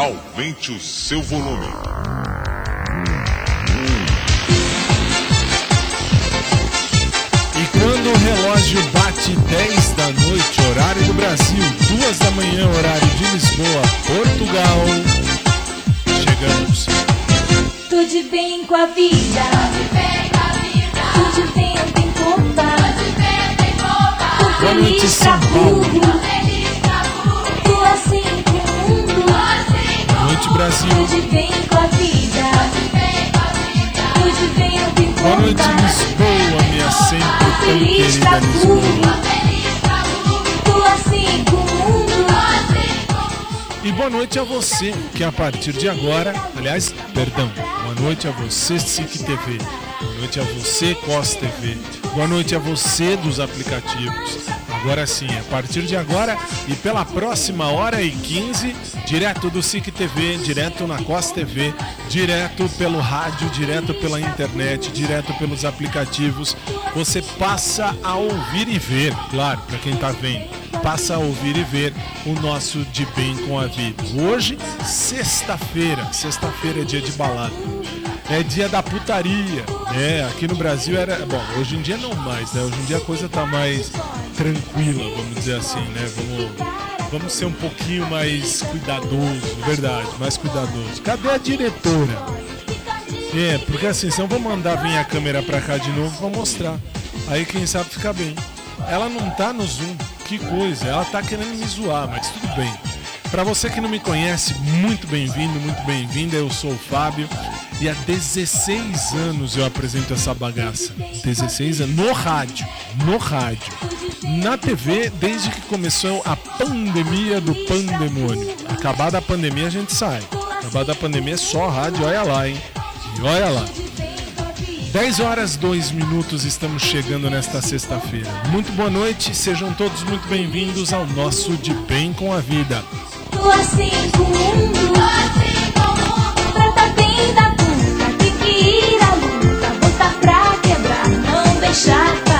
Aumente o seu volume. E quando o relógio bate 10 da noite, horário do Brasil, 2 da manhã, horário de Lisboa, Portugal, chegamos. Tudo bem com a vida. Tudo bem com a vida. Tudo bem, tem culpa. Tudo bem, tem culpa. Boa noite, São Paulo. Noite, Brasil. Tudo bem com a vida. Tudo bem, eu tenho Boa noite, Lisboa, minha sempre tão Feliz querida Lisboa. Tô assim com o mundo. E boa noite a você, que a partir de agora, aliás, perdão, boa noite a você, SIC TV. Boa noite a você, COS TV. Boa noite a você dos aplicativos. Agora sim, a partir de agora e pela próxima hora e 15, direto do SIC TV, direto na COS TV, direto pelo rádio, direto pela internet, direto pelos aplicativos, você passa a ouvir e ver, claro, para quem tá vendo passa a ouvir e ver o nosso De Bem com a Vida. Hoje, sexta-feira, sexta-feira é dia de balada. É dia da putaria, né? Aqui no Brasil era, bom, hoje em dia não mais, né? Hoje em dia a coisa tá mais tranquila, vamos dizer assim, né? Vamos, vamos ser um pouquinho mais cuidadoso, verdade, mais cuidadoso. Cadê a diretora? É, porque assim, se eu vou mandar vir a câmera pra cá de novo pra mostrar. Aí quem sabe fica bem. Ela não tá no Zoom, que coisa. Ela tá querendo me zoar, mas tudo bem. Pra você que não me conhece, muito bem-vindo, muito bem-vinda. Eu sou o Fábio e há 16 anos eu apresento essa bagaça. 16 anos no rádio, no rádio. Na TV, desde que começou a pandemia do pandemônio. Acabada a pandemia, a gente sai. Acabada a pandemia é só rádio, olha lá, hein? E olha lá. 10 horas 2 minutos estamos chegando nesta sexta-feira. Muito boa noite, sejam todos muito bem-vindos ao nosso De Bem com a Vida. Não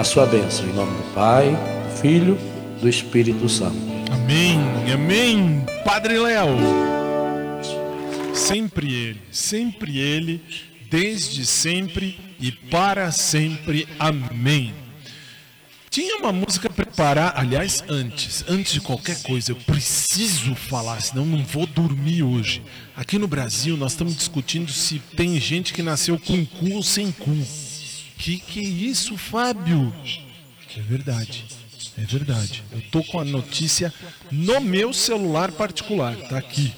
a sua bênção, em nome do Pai, do Filho, do Espírito Santo. Amém, amém. Padre Léo. Sempre ele, sempre ele, desde sempre e para sempre. Amém. Tinha uma música preparada, aliás, antes, antes de qualquer coisa, eu preciso falar, senão não vou dormir hoje. Aqui no Brasil, nós estamos discutindo se tem gente que nasceu com cu ou sem cu. Que que é isso, Fábio? É verdade. É verdade. Eu tô com a notícia no meu celular particular, tá aqui.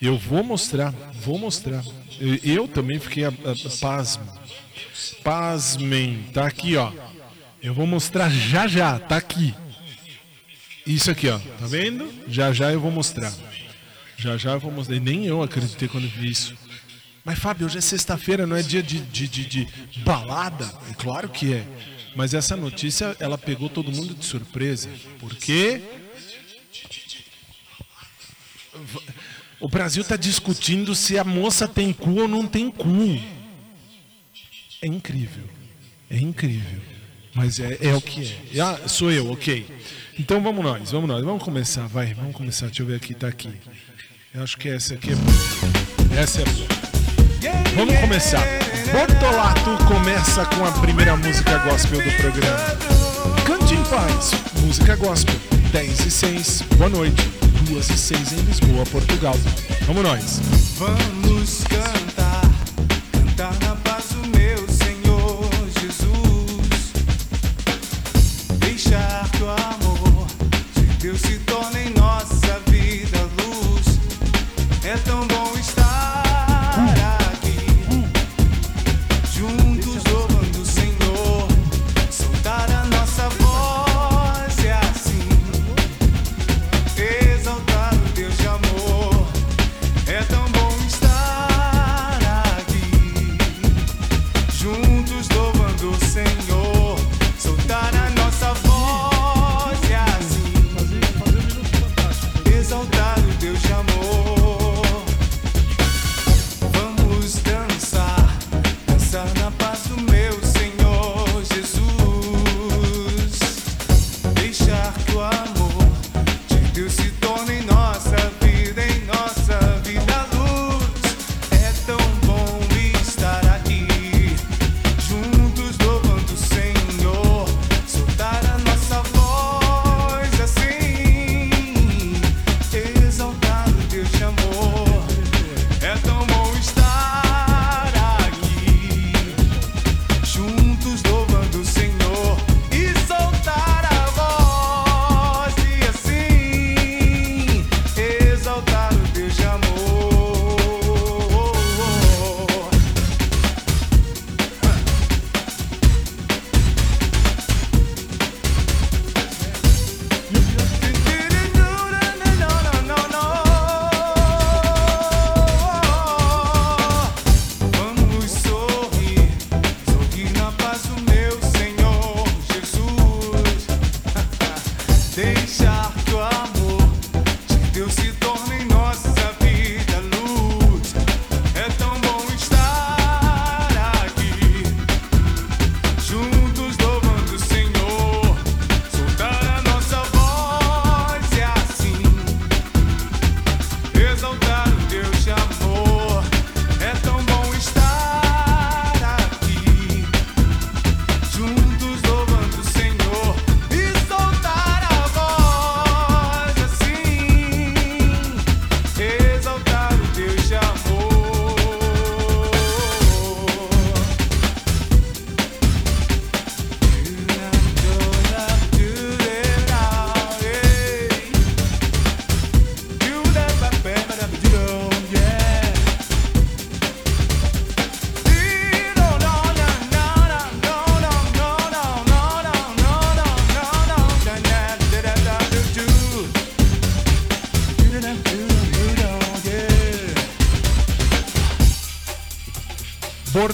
Eu vou mostrar, vou mostrar. Eu, eu também fiquei a, a, pasmo. Pasmem, tá aqui, ó. Eu vou mostrar já já, tá aqui. Isso aqui, ó. Tá vendo? Já já eu vou mostrar. Já já eu vou mostrar. Nem eu acreditei quando vi isso. Mas, Fábio, hoje é sexta-feira, não é dia de, de, de, de balada? É claro que é. Mas essa notícia, ela pegou todo mundo de surpresa. Porque o Brasil está discutindo se a moça tem cu ou não tem cu. É incrível. É incrível. Mas é, é o que é. Ah, sou eu, ok. Então vamos nós, vamos nós. Vamos começar, vai. Vamos começar. Deixa eu ver aqui, tá aqui. Eu acho que essa aqui é boa. Essa é boa. Vamos começar. Bortolato começa com a primeira música gospel do programa. Cante em paz, música gospel. 10 e 6, boa noite. 2 e 6 em Lisboa, Portugal. Vamos nós. Vamos cantar,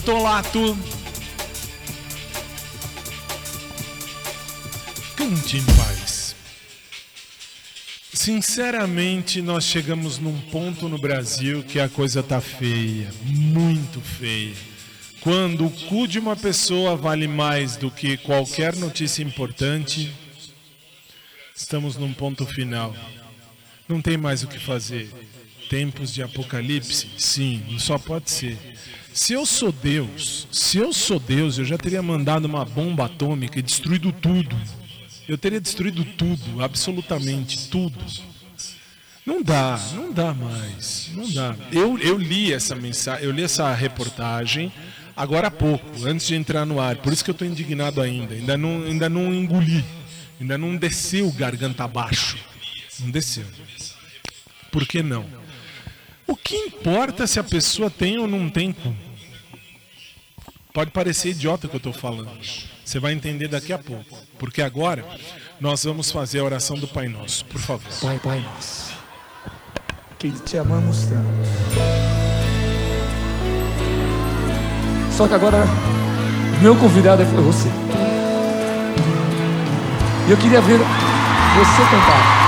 Bortolato. Cante em paz. Sinceramente, nós chegamos num ponto no Brasil que a coisa tá feia, muito feia. Quando o cu de uma pessoa vale mais do que qualquer notícia importante, estamos num ponto final. Não tem mais o que fazer. Tempos de apocalipse? Sim, só pode ser. Se eu sou Deus, se eu sou Deus, eu já teria mandado uma bomba atômica e destruído tudo. Eu teria destruído tudo, absolutamente tudo. Não dá, não dá mais, não dá. Eu, eu li essa mensagem, eu li essa reportagem agora há pouco, antes de entrar no ar. Por isso que eu estou indignado ainda. Ainda não, ainda não engoli, ainda não desceu garganta abaixo. Não desceu. Por que não? O que importa se a pessoa tem ou não tem cu? Pode parecer idiota o que eu estou falando. Você vai entender daqui a pouco. Porque agora nós vamos fazer a oração do Pai Nosso. Por favor. Pai, Pai nosso, que te amamos tanto. Só que agora, meu convidado é você. E eu queria ver você cantar.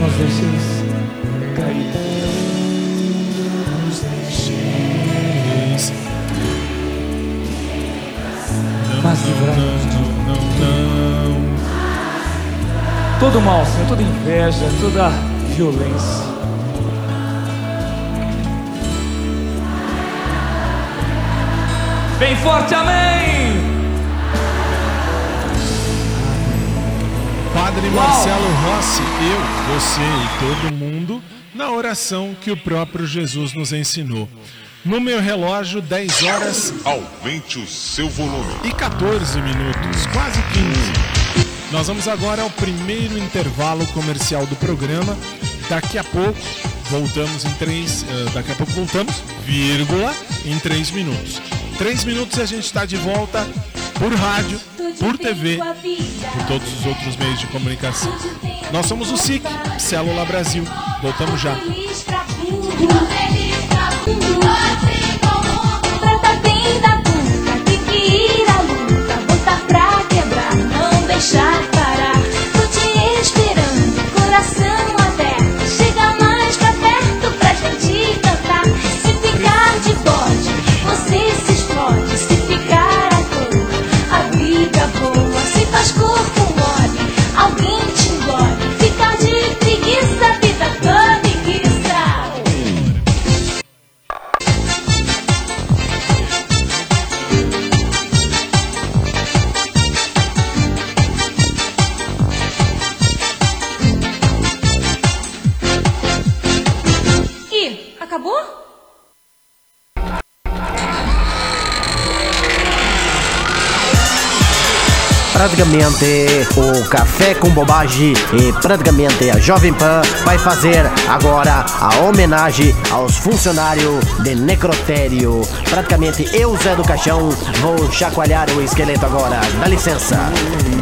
Não nos deixeis cair. Mas livrai-nos de não. todo mal, Senhor, toda inveja, toda violência. Bem forte, amém! Padre Marcelo Rossi, eu, você e todo mundo, na oração que o próprio Jesus nos ensinou. No meu relógio, 10 horas Aumente o seu volume. e 14 minutos, quase 15. Nós vamos agora ao primeiro intervalo comercial do programa. Daqui a pouco voltamos em três. eh, daqui a pouco voltamos, vírgula, em 3 minutos. 3 minutos e a gente está de volta por rádio, por TV, por todos os outros meios de comunicação. Nós somos o SIC, Célula Brasil. Voltamos já. Praticamente o Café com Bobagem e praticamente a Jovem Pan vai fazer agora a homenagem aos funcionários de necrotério. Praticamente eu, Zé do Caixão, vou chacoalhar o esqueleto agora. Dá licença.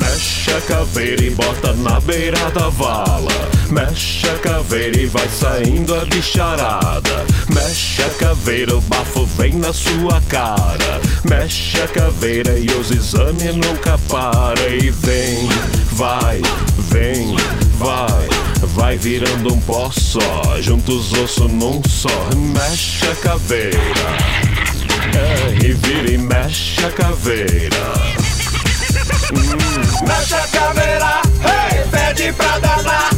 Mexe a caveira e bota na beira da vala. Mexe a caveira e vai saindo a bicharada. Mexe a caveira, o bafo vem na sua cara. Mexe a caveira e os exames nunca param. E vem, vai, vem, vai. Vai virando um pó só, junta os ossos num só. Mexe a caveira. É, e vira e mexe a caveira. Mexe a caveira, hey, pede pra danar,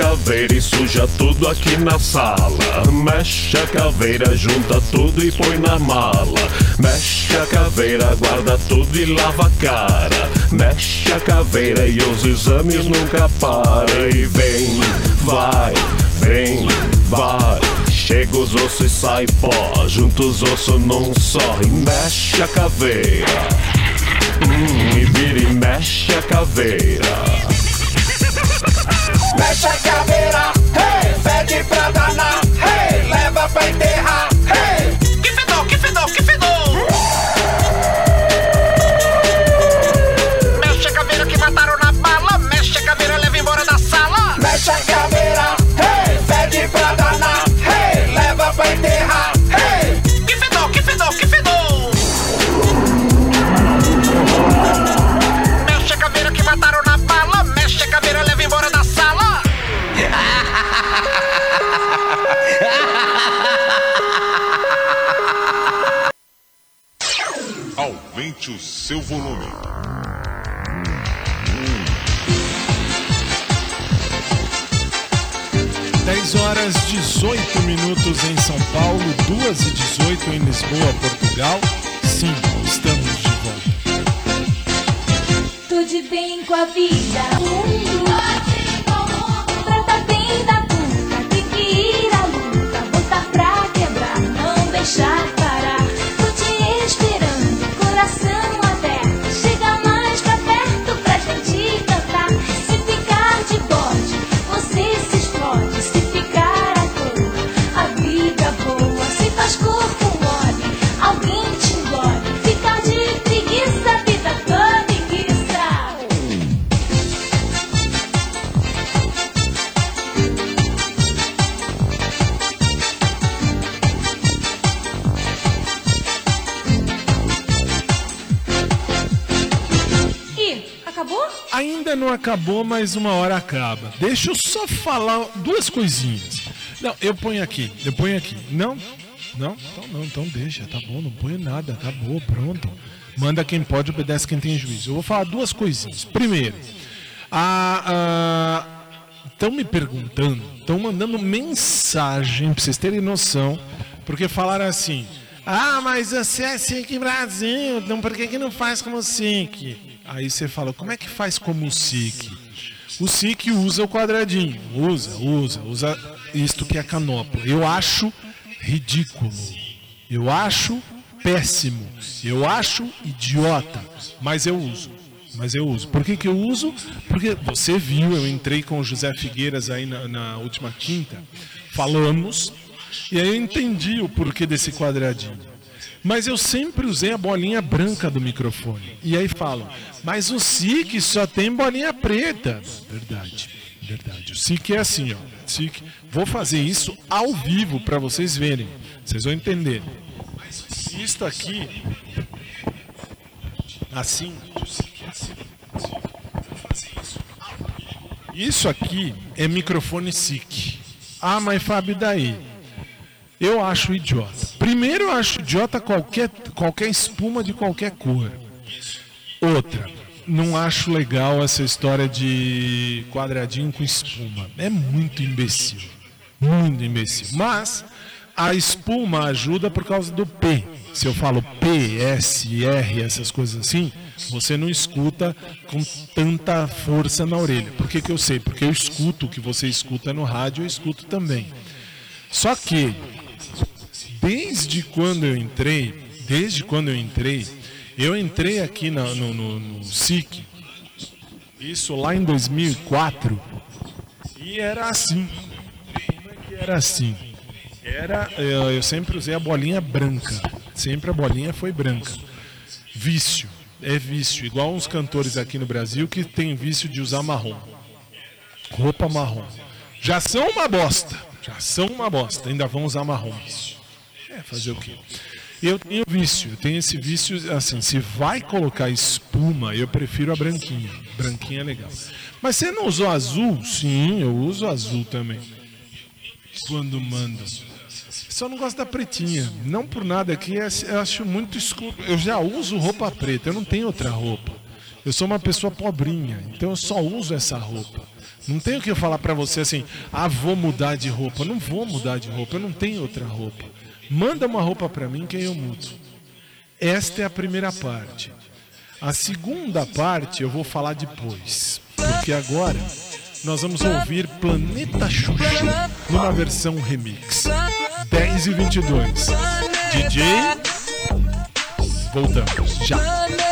caveira e suja tudo aqui na sala. Mexe a caveira, junta tudo e põe na mala. Mexe a caveira, guarda tudo e lava a cara. Mexe a caveira e os exames nunca param. E vem, vai, vem, vai. Chega os ossos e sai pó, junta os ossos num só. E mexe a caveira. Hum, e vira e mexe a caveira. Mexe a caveira, hey, pede pra danar, hey, leva pra enterrar, seu volume. Dez horas 18 minutos em São Paulo, 2 e 18 em Lisboa, Portugal. Sim, estamos de volta. Tô de bem com a vida. Acabou, mas uma hora acaba. Deixa eu só falar duas coisinhas. Não, eu ponho aqui, eu ponho aqui. Não? Não? Então não, então deixa, tá bom, não ponho nada, acabou, pronto. Manda quem pode, obedece quem tem juízo. Eu vou falar duas coisinhas. Primeiro, estão me perguntando, estão mandando mensagem, pra vocês terem noção, porque falaram assim: Ah, mas você é SIC Brasil, então por que, que não faz como SIC? Aí você fala, como é que faz como o SIC? O SIC usa o quadradinho, usa, usa, usa isto que é canopla. Eu acho ridículo. Eu acho péssimo. Eu acho idiota. Mas eu uso. Mas eu uso. Por que, que eu uso? Porque você viu, eu entrei com o José Figueiras aí na, na última quinta. Falamos. E aí eu entendi o porquê desse quadradinho. Mas eu sempre usei a bolinha branca do microfone. E aí falam, mas o SIC só tem bolinha preta. Verdade, verdade. O SIC é assim, ó. SIC. Vou fazer isso ao vivo para vocês verem. Vocês vão entender. Isto aqui, assim. Isso aqui é microfone SIC. Ah, mas Fábio, daí? Eu acho idiota. Primeiro, eu acho idiota qualquer, qualquer espuma de qualquer cor. Outra, não acho legal essa história de quadradinho com espuma. É muito imbecil. Muito imbecil. Mas a espuma ajuda por causa do P. Se eu falo P, S, R, essas coisas assim, você não escuta com tanta força na orelha. Por que, que eu sei? Porque eu escuto o que você escuta no rádio, eu escuto também. Só que, desde quando eu entrei, desde quando eu entrei, eu entrei aqui na- no, no, no SIC, isso lá em 2004, e era assim. Era assim? Era, eu, sempre usei a bolinha branca. Sempre a bolinha foi branca. Vício. É vício. Igual uns cantores aqui no Brasil que tem vício de usar marrom. Roupa marrom. Já são uma bosta. Já são uma bosta. Ainda vão usar marrom. É, fazer o quê? Eu tenho vício, eu tenho esse vício, assim, se vai colocar espuma, eu prefiro a branquinha. Branquinha é legal. Mas você não usou azul? Sim, eu uso azul também. Quando manda. Só não gosto da pretinha. Não por nada aqui, é- eu acho muito escuro. Eu já uso roupa preta, eu não tenho outra roupa. Eu sou uma pessoa pobrinha, então eu só uso essa roupa. Não tenho que eu falar pra você assim, ah, vou mudar de roupa. Não vou mudar de roupa, eu não tenho outra roupa. Manda uma roupa pra mim que eu mudo. Esta é a primeira parte. A segunda parte eu vou falar depois. Porque agora nós vamos ouvir Planeta Xuxa numa versão remix. 10 e 22. DJ. Voltamos já.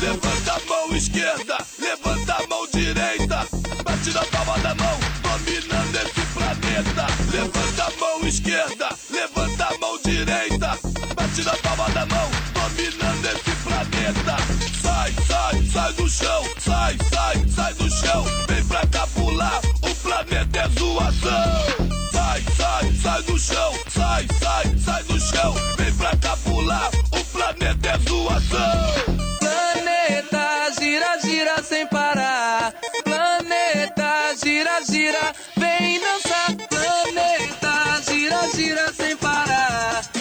Levanta a mão esquerda, levanta a mão direita. Bate na palma da mão, dominando esse planeta. Levanta a mão esquerda, levanta a mão direita. Bate na palma da mão, dominando esse planeta. Sai, sai, sai do chão, sai, sai, sai do chão. Vem pra cá pular, o planeta é zoação. Sai, sai, sai do chão, sai, sai, sai do chão. Vem pra cá pular, o planeta sem parar. Planeta gira, gira, vem dançar. Planeta gira, gira sem parar.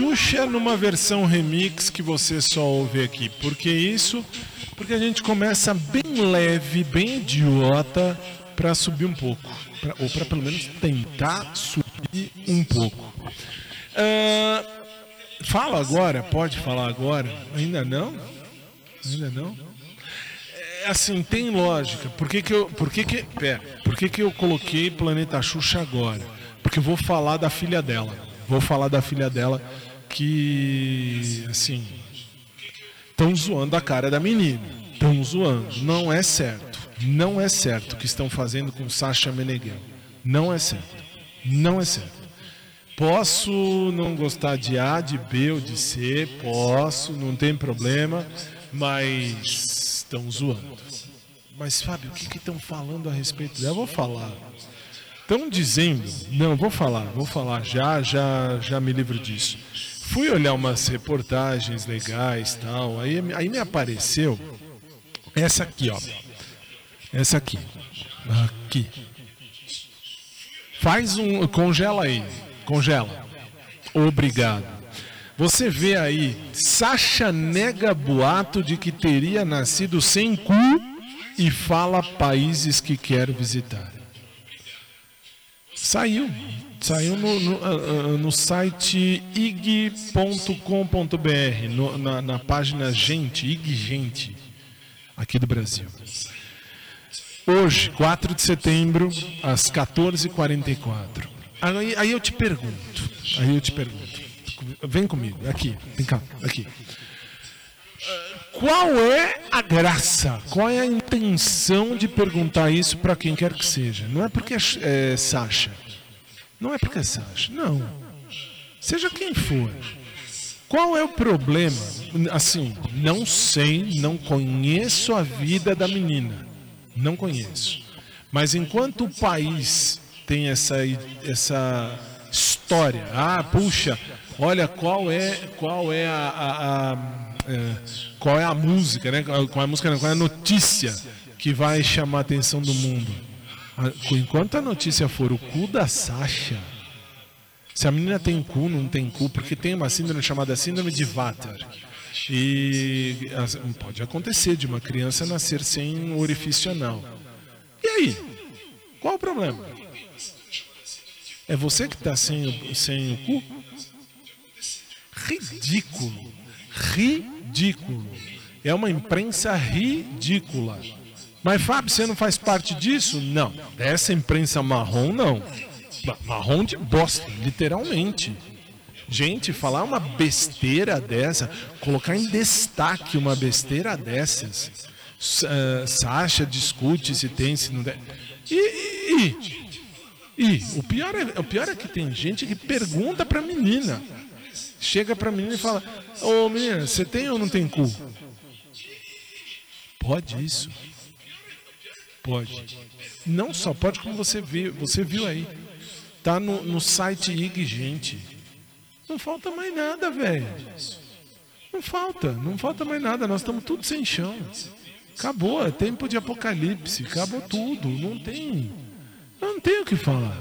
Xuxa numa versão remix que você só ouve aqui. Por que isso? Porque a gente começa bem leve, bem idiota, pra subir um pouco. Pra- ou pra pelo menos tentar subir um pouco. Ah, fala agora, pode falar agora? Ainda não? Ainda não? É, assim, tem lógica. Por que, que eu. Por que, que. Pera, por que, que eu coloquei Planeta Xuxa agora? Porque eu vou falar da filha dela. Vou falar da filha dela que. Assim. Estão zoando a cara da menina. Estão zoando. Não é certo. Não é certo o que estão fazendo com Sasha Meneghel. Não é certo. Não é certo. Posso não gostar de A, de B ou de C, posso, não tem problema, mas estão zoando. Mas Fábio, o que estão falando a respeito dela? Eu vou falar. Estão dizendo, não, vou falar, vou falar, já, já, já me livro disso. Fui olhar umas reportagens legais tal, aí, aí me apareceu essa aqui, ó. Essa aqui. Aqui. Faz um. Congela aí. Congela. Obrigado. Você vê aí, Sasha nega boato de que teria nascido sem cu e fala países que quer visitar. Saiu. Saiu no, no, ah, ah, no site ig.com.br, na, na página Gente, IG Gente, aqui do Brasil. Hoje, 4 de setembro, às 14h44. Aí, aí eu te pergunto, aí eu te pergunto, vem comigo, aqui, vem cá, aqui. Qual é a graça? Qual é a intenção de perguntar isso para quem quer que seja? Não é porque é, é Sasha. Não é porque Sasha. Não. Seja quem for. Qual é o problema? Assim, não sei, não conheço a vida da menina. Não conheço. Mas enquanto o país tem essa, essa história, ah, puxa, olha qual é qual é a, a- a- é, qual é a música, né? Qual é a música, não, qual é a notícia que vai chamar a atenção do mundo? Enquanto a notícia for o cu da Sasha, se a menina tem cu, não tem cu, porque tem uma síndrome chamada síndrome de Vater. E pode acontecer de uma criança nascer sem orifício anal. E aí? Qual o problema? É você que está sem, sem o cu? Ridículo. Ridículo. É uma imprensa ridícula. Mas, Fábio, você não faz parte disso? Não. Essa imprensa marrom, não. Ma- Marrom de bosta, literalmente. Gente, falar uma besteira dessa, colocar em destaque uma besteira dessas. Ah, Sasha discute se tem, se não tem. E, e, e, e o, pior é, o pior é que tem gente que pergunta pra menina. Chega pra menina e fala: Ô menina, você tem ou não tem cu? Pode isso? Pode. Não só pode, como você viu, você viu aí. Tá no, no site IG, gente. Não falta mais nada, velho. Não falta, não falta mais nada. Nós estamos tudo sem chão. Acabou, é tempo de apocalipse, acabou tudo, não tem. Não tem o que falar.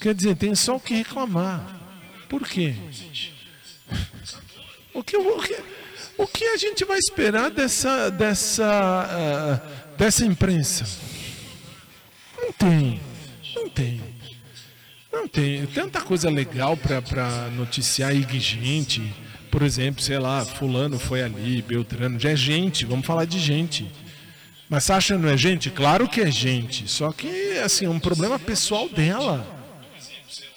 Quer dizer, tem só o que reclamar. Por quê? O que, o que, o que a gente vai esperar dessa, dessa, ah, dessa imprensa? Não tem, não tem. Não tem. Tanta coisa legal para noticiar de gente. Por exemplo, sei lá, fulano foi ali, Beltrano. Já é gente, vamos falar de gente. Mas que não é gente? Claro que é gente. Só que, assim, é um problema pessoal dela.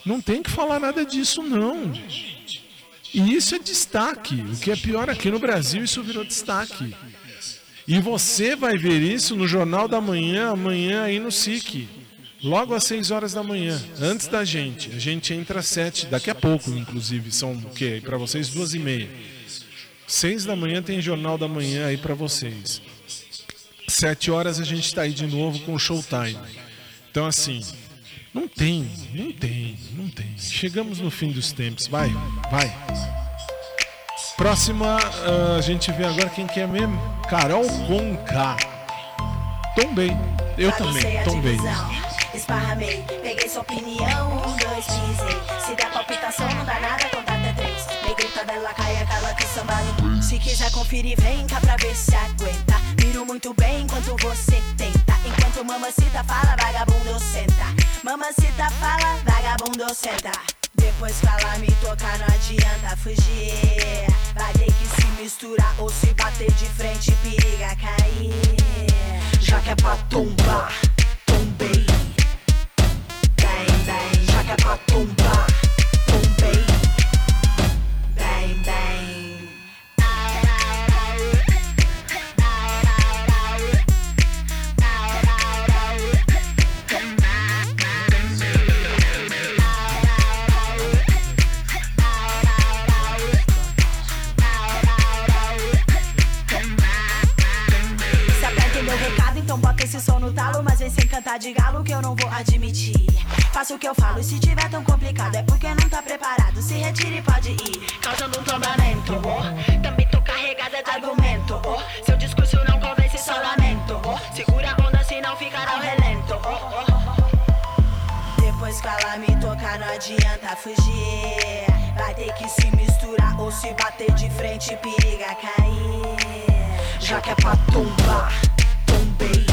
Não tem que falar nada disso, não. E isso é destaque. O que é pior aqui no Brasil, isso virou destaque. E você vai ver isso no Jornal da Manhã, amanhã aí no SIC. Logo às 6 horas da manhã, antes da gente. A gente entra às 7, daqui a pouco, inclusive. São o quê? Para vocês, duas e meia. 6 da manhã tem Jornal da Manhã aí para vocês. 7 horas a gente está aí de novo com o Showtime. Então, assim, não tem, não tem, não tem. Chegamos no fim dos tempos. Vai, vai. Próxima, ah, a gente vê agora quem que é mesmo. Carol Conká. Tombei. Eu também, tombei. Esparramei, peguei sua opinião, um, dois, pisei. Se der palpitação, não dá nada, conta até três. Negrita dela cai, aquela que samba Se quiser conferir, vem cá pra ver se aguenta. Miro muito bem enquanto você tenta. Enquanto mamacita fala, vagabundo senta. Mamacita fala, vagabundo senta. Depois fala, me tocar, não adianta fugir. Vai ter que se misturar ou se bater de frente, periga cair. Já que é pra tombar, tombei. Bang, bang, já que é pra tombar, no talo. Mas vem sem cantar de galo que eu não vou admitir. Faça o que eu falo, e se tiver tão complicado é porque não tá preparado. Se retire e pode ir. Causando um tombamento, oh. Também tô carregada de argumento, oh. Seu discurso não convence, só lamento, oh. Segura a onda, senão ficará ao relento. Depois fala, me tocar, não adianta fugir. Vai ter que se misturar ou se bater de frente, periga cair. Já que é pra tombar, tombei.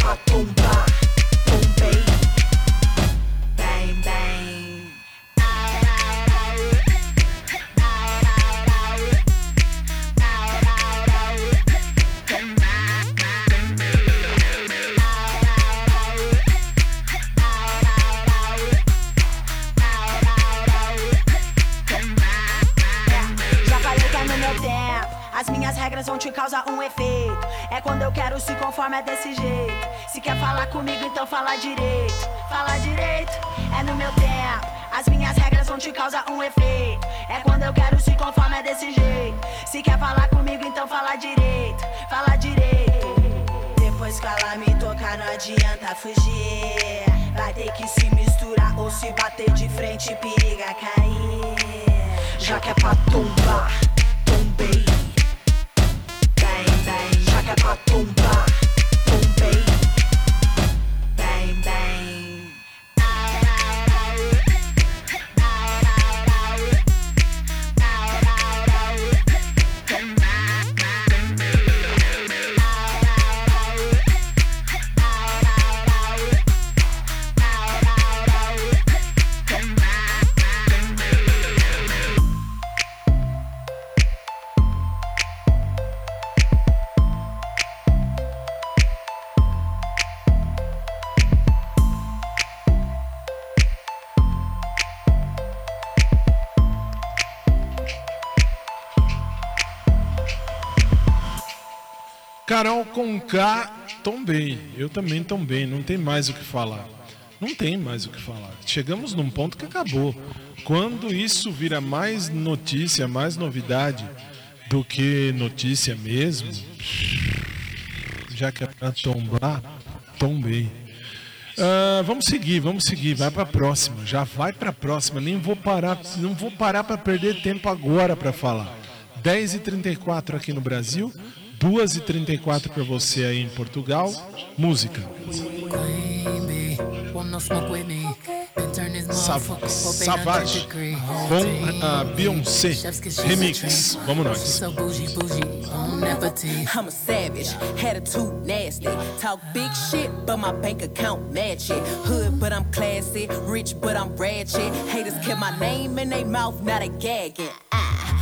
a tumbar te causar um efeito. É quando eu quero, se conforme é desse jeito. Se quer falar comigo, então fala direito. Fala direito, é no meu tempo. As minhas regras vão te causar um efeito. É quando eu quero, se conforme é desse jeito. Se quer falar comigo, então fala direito. Fala direito. Depois fala, me tocar, não adianta fugir. Vai ter que se misturar ou se bater de frente, periga cair. Já que é pra tombar, tombei. Pra tombar, Carol com K, tombei. Eu também tombei, não tem mais o que falar. Não tem mais o que falar. Chegamos num ponto que acabou. Quando isso vira mais notícia, mais novidade do que notícia mesmo, já que é pra tombar, tombei. Ah, vamos seguir, vamos seguir, vai pra próxima. Já vai pra próxima, nem vou parar, não vou parar pra perder tempo agora pra falar. 10h34 aqui no Brasil, 2h34 para você aí em Portugal. Música. Sa Savage com a Beyoncé Remix. Vamos nós. I'm a savage, attitude nasty. Talk big shit, but my bank account match it. Hood, but I'm classy. Rich, but I'm ratchet. Haters kept my name in their mouth, now they gagging. Ah,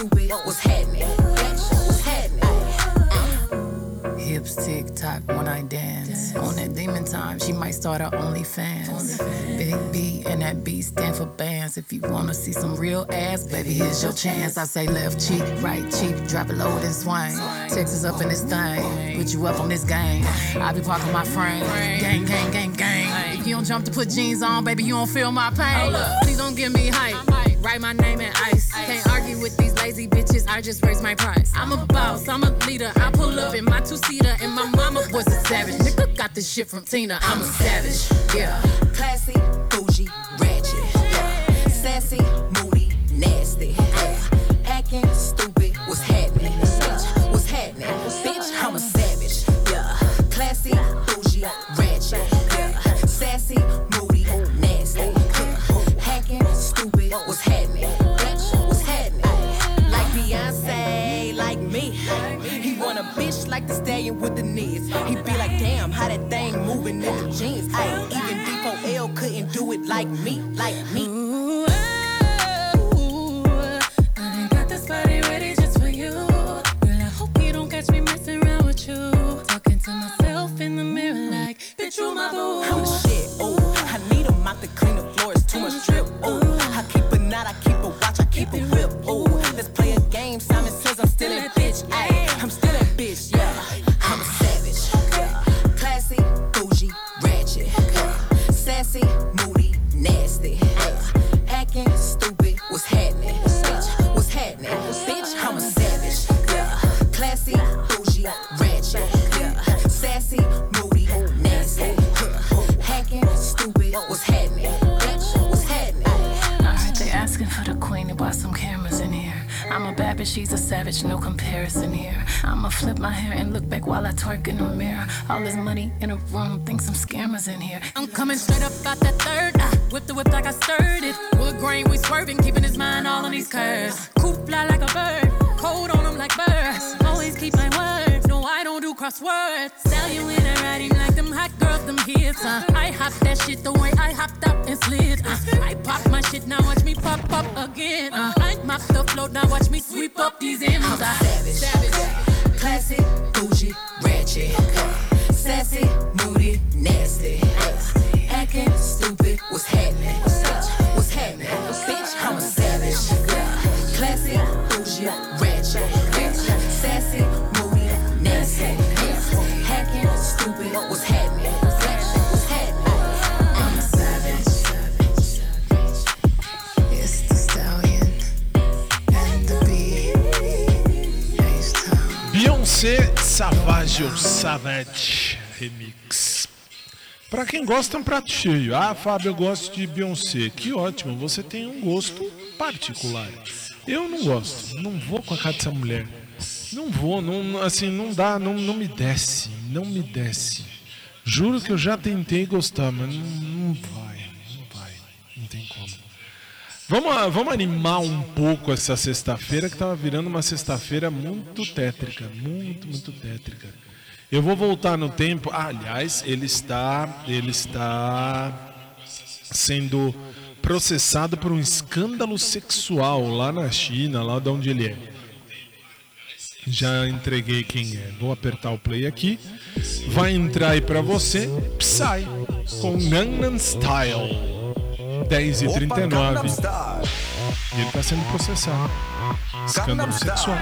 stupid. Was tick tock when I dance. On that demon time, she might start her OnlyFans. Big B and that B stand for bands. If you wanna see some real ass, baby, here's your chance. I say left cheek, right cheek, drop it low and swing. Texas up in this thing, put you up on this game. I be parking my frame, gang, gang, gang, gang. If you don't jump to put jeans on, baby, you don't feel my pain. Please don't give me hype. Write my name in ice. Can't argue with these lazy bitches. I just raise my price. I'm a boss. I'm a leader. I pull up in my two seater, and my mama was a savage. Nigga got this shit from Tina. I'm a savage. Yeah. Classy, bougie, ratchet. Yeah. Sassy, moody, nasty. Yeah. Acting stupid, what's happening? Bitch, what's happening? Bitch, I'm a savage. Yeah. Classy, bougie, ratchet. Yeah. Sassy, bitch like the stallion with the knees. He be like, damn, how that thing moving in the jeans. Ay, even D4L couldn't do it like me, like me. I got this body ready just for you. Girl, I hope you don't catch me messing around with you. Talking to myself in the mirror like, bitch, you my boo. I'm the shit, oh. I need a mop to clean the floors, too much drip, oh. I keep Bitch, she's a savage, no comparison here. I'ma flip my hair and look back while I twerk in the mirror. All this money in a room, think some scammers in here. I'm coming straight up out that third. Uh, I whip the whip like I stirred it. Wood grain, we swerving, keeping his mind all on these curves. Coop fly like a bird, cold on him like birds. Always keep my word, crosswords. Sell you in a riding like them hot girls, them hits. Uh. I hop that shit the way I hopped up and slid. Uh. I pop my shit, now watch me pop up again. Uh. I mop the float, now watch me sweep up these M's. I'm savage, savage, classy, bougie, ratchet, sassy, moody, nasty, acting stupid. What's happening? What's happening? Bitch, I'm a savage, classy, bougie, Beyoncé Savage ou Savage Remix. Pra quem gosta, é um prato cheio. Ah, Fábio, eu gosto de Beyoncé. Que ótimo, você tem um gosto particular. Eu não gosto, não vou com a cara dessa mulher. Não vou, não, assim, não dá, não, não me desce, não me desce. Juro que eu já tentei gostar, mas não, não vai, Vamos, vamos animar um pouco essa sexta-feira que tava virando uma sexta-feira muito tétrica, muito, muito tétrica. Eu vou voltar no tempo. Ah, aliás, ele está, ele está sendo processado por um escândalo sexual lá na China, lá de onde ele é. Já entreguei quem é. Vou apertar o play aqui. Vai entrar aí pra você Psy com Gangnam Style. 10 e 39 e ele está sendo processado. Escândalo sexual.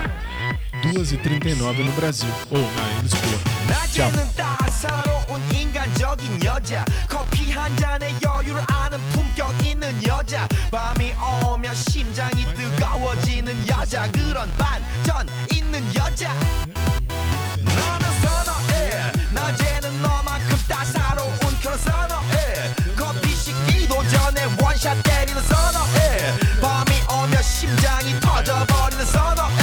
2 e 39 no Brasil. Ou na Lisboa. Tchau. 원샷 때리는 선어해 밤이 오면 심장이 터져버리는 선어.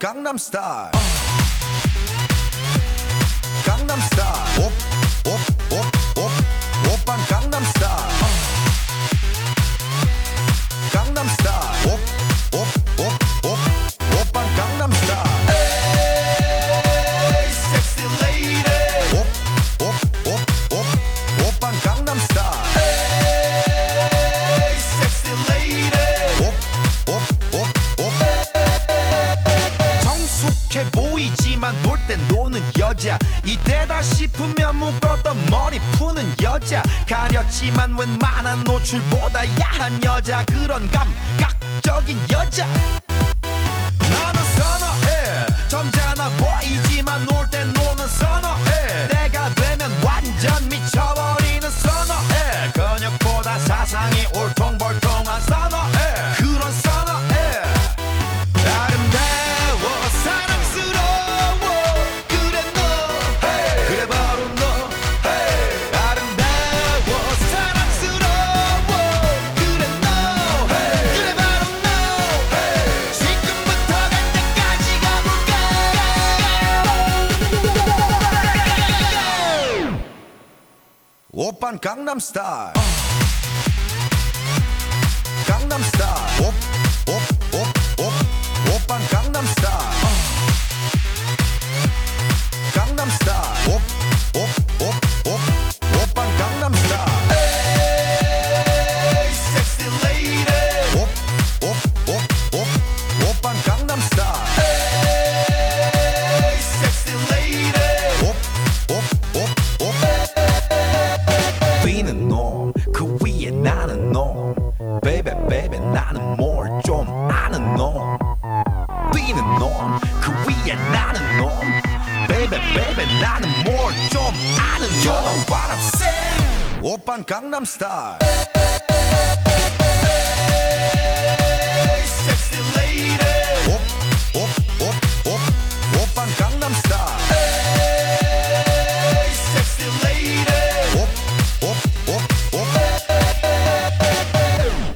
Gangnam Style.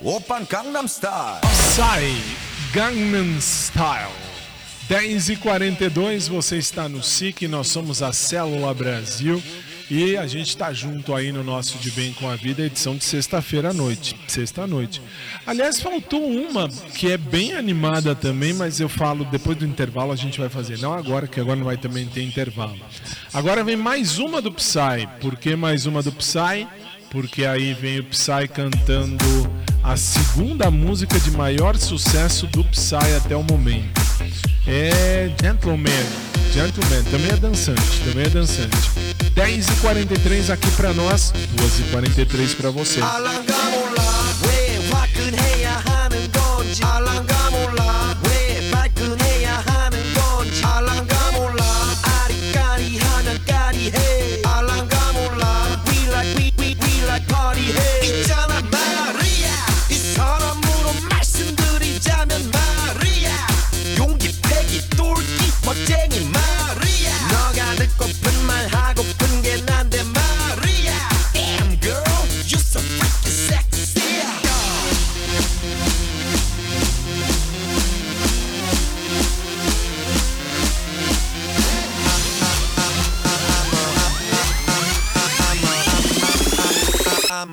Open Gangnam Style. Sai Gangnam Style. 10 e 42 você está no SIC, nós somos a Célula Brasil e a gente está junto aí no nosso De Bem com a Vida, edição de sexta-feira à noite. Sexta-noite. Aliás, faltou uma que é bem animada também, mas eu falo depois do intervalo a gente vai fazer. Não agora, que agora não vai também ter intervalo. Agora vem mais uma do Psy. Por que mais uma do Psy? Porque aí vem o Psy cantando a segunda música de maior sucesso do Psy até o momento. É Gentleman. Gentleman também é dançante, também é dançante. 10h43 aqui para nós, 2h43 para você. Alanga,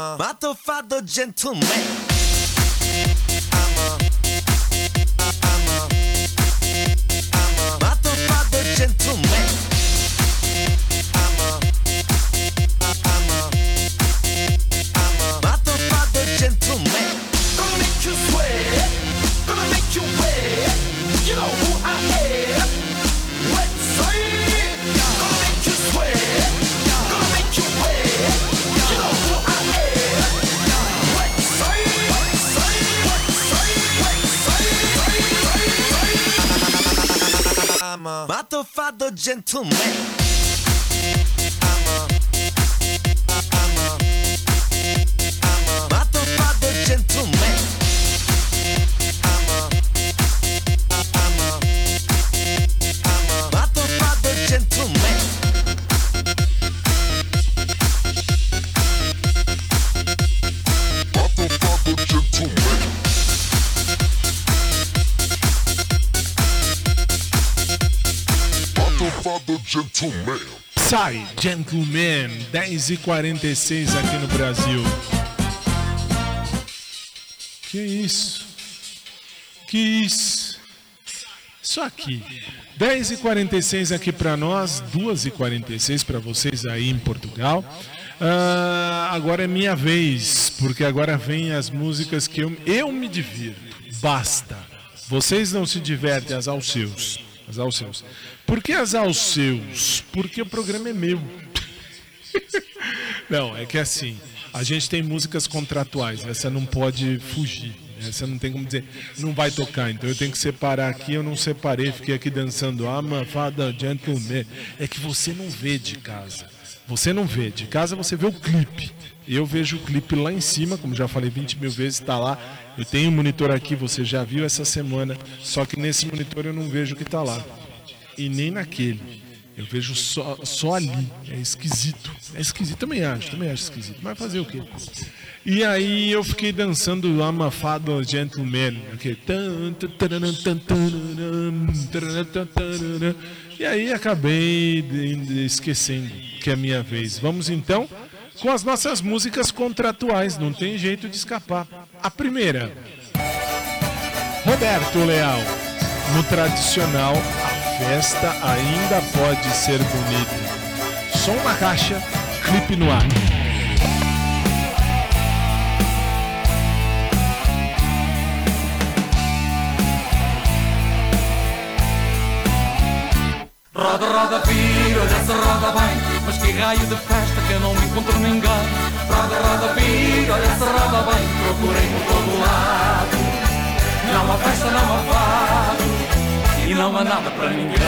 gentleman. But the gentleman. Gentleman. Sai, Gentleman, 10h46 aqui no Brasil. Que isso? Que isso? Isso aqui. 10h46 aqui para nós, 2h46 para vocês aí em Portugal. Ah, agora é minha vez, porque agora vem as músicas que eu, eu me divirto. Basta. Vocês não se divertem, as aos seus. As aos seus. Por que as aos seus? Porque o programa é meu. Não, é que assim, a gente tem músicas contratuais, essa não pode fugir. Essa não tem como dizer, não vai tocar, então eu tenho que separar aqui, eu não separei, fiquei aqui dançando ama, fada, gentleman. É que você não vê de casa. Você não vê. De casa você vê o clipe. Eu vejo o clipe lá em cima, como já falei 20 mil vezes, está lá. Eu tenho um monitor aqui, você já viu essa semana. Só que nesse monitor eu não vejo o que está lá. E nem naquele. Eu vejo só, só ali. É esquisito. É esquisito, também acho, também acho esquisito. Mas fazer o quê? E aí eu fiquei dançando Gentleman. tararam, tararam, tan, tararam. E aí acabei esquecendo que é minha vez. Vamos então com as nossas músicas contratuais. Não tem jeito de escapar. A primeira. Roberto Leal. No tradicional, festa ainda pode ser bonita. Som na caixa, clipe no ar. Roda, roda, vira, olha se roda bem. Mas que raio de festa que eu não encontro ninguém. Roda, roda, vira, olha se roda bem. Procurei por todo lado. Não há festa, não há fado E não há nada para ninguém.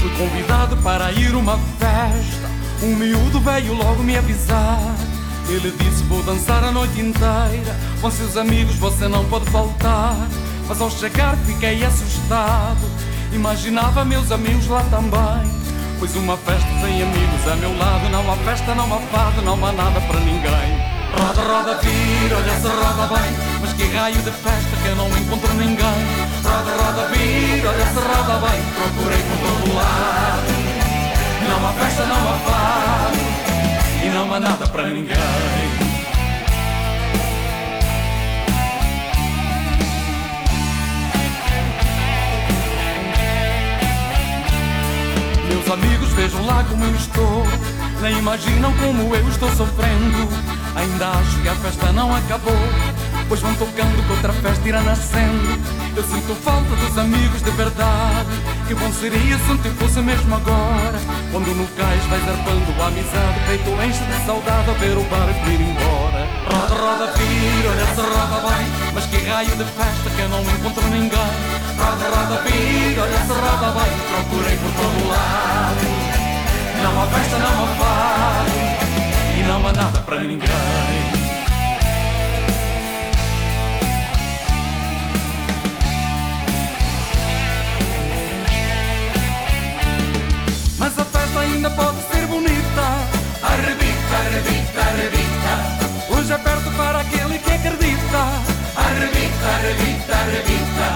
Fui convidado para ir uma festa. Um miúdo veio logo me avisar. Ele disse vou dançar a noite inteira. Com seus amigos você não pode faltar. Mas ao chegar fiquei assustado. Imaginava meus amigos lá também Pois uma festa sem amigos a meu lado. Não há festa, não há fado, não há nada para ninguém. Roda, roda, vira, olha se roda bem. Mas que raio de festa que eu não encontro ninguém. Roda, roda, vira, olha se roda bem. Procurei por todo lado. Não há festa, não há fado E não há nada para ninguém Meus amigos vejam lá como eu estou. Nem imaginam como eu estou sofrendo. Ainda acho que a festa não acabou Pois vão tocando que outra festa irá nascendo. Eu sinto falta dos amigos de verdade. Que bom seria se tempo fosse mesmo agora. Quando no cais vais arpando a amizade Peito enche de saudade a ver o barco ir embora. Roda, roda, vira, olha se roda bem. Mas que raio de festa que eu não encontro ninguém. Roda, roda, vira, olha se roda bem. Procurei por todo lado. Não há festa, não há fado E não há nada para ninguém ainda pode ser bonita. Arrebita, arrebita, arrebita. Hoje é perto para aquele que acredita. Arrebita, arrebita, arrebita.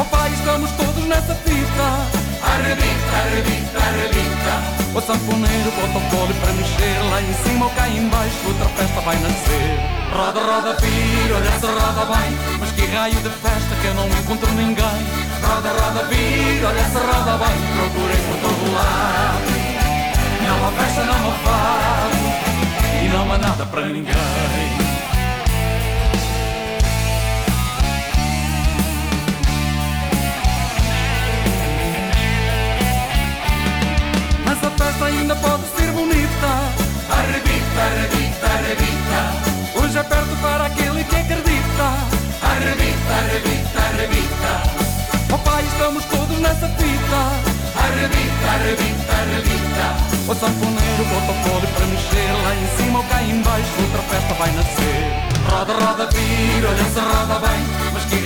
Oh pai, estamos arrebita, arrebita, arrebita. O sanfoneiro bota o pole para mexer Lá em cima ou cá embaixo. Outra festa vai nascer. Roda, roda, vira, olha se roda bem. Mas que raio de festa que eu não encontro ninguém. Roda, roda, vira, olha se roda bem. Procurei por todo lado Não há festa, não há fado E não há nada para ninguém. Mas a festa ainda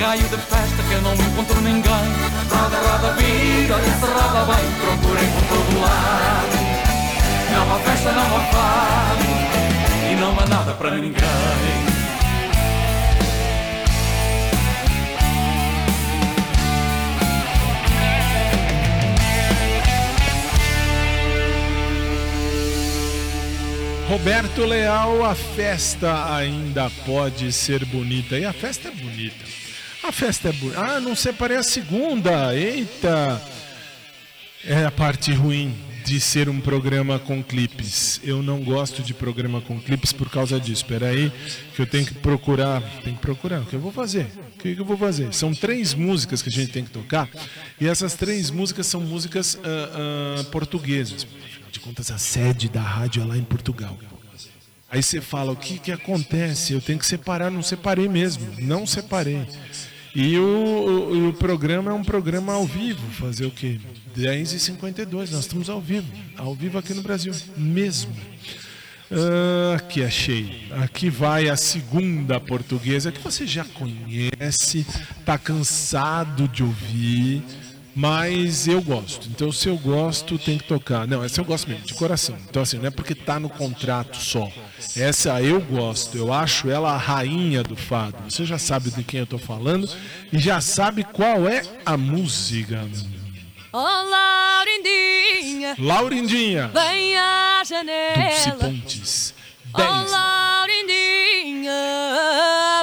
raio de festa que não encontro ninguém Roda, roda, vira, se roda bem Procurem por todo lado Não há festa, não há fado E não há nada para ninguém Roberto Leal, a festa ainda pode ser bonita. E a festa é bonita. A festa é bonita. Ah, não separei a segunda. Eita! É a parte ruim de ser um programa com clipes. Eu não gosto de programa com clipes por causa disso. Espera aí, que eu tenho que procurar. Tem que procurar. O que eu vou fazer? O que eu vou fazer? São três músicas que a gente tem que tocar. E essas três músicas são músicas ah, ah, portuguesas. Afinal de contas, a sede da rádio é lá em Portugal. Aí você fala, o que, que acontece? Eu tenho que separar, não separei mesmo, não separei. E o, o, o programa é um programa ao vivo, fazer o quê? 10h52, nós estamos ao vivo, ao vivo aqui no Brasil, mesmo. Ah, aqui achei. Aqui vai a segunda portuguesa que você já conhece, tá cansado de ouvir, mas eu gosto. Então, se eu gosto, tem que tocar. Não, essa eu gosto mesmo, de coração. Então, assim, não é porque tá no contrato só. Essa eu gosto. Eu acho ela a rainha do fado. Você já sabe de quem eu tô falando e já sabe qual é a música. Oh, Laurindinha, Laurindinha, vem à Dulce janela. Pontes. Oh, 10, Laurindinha,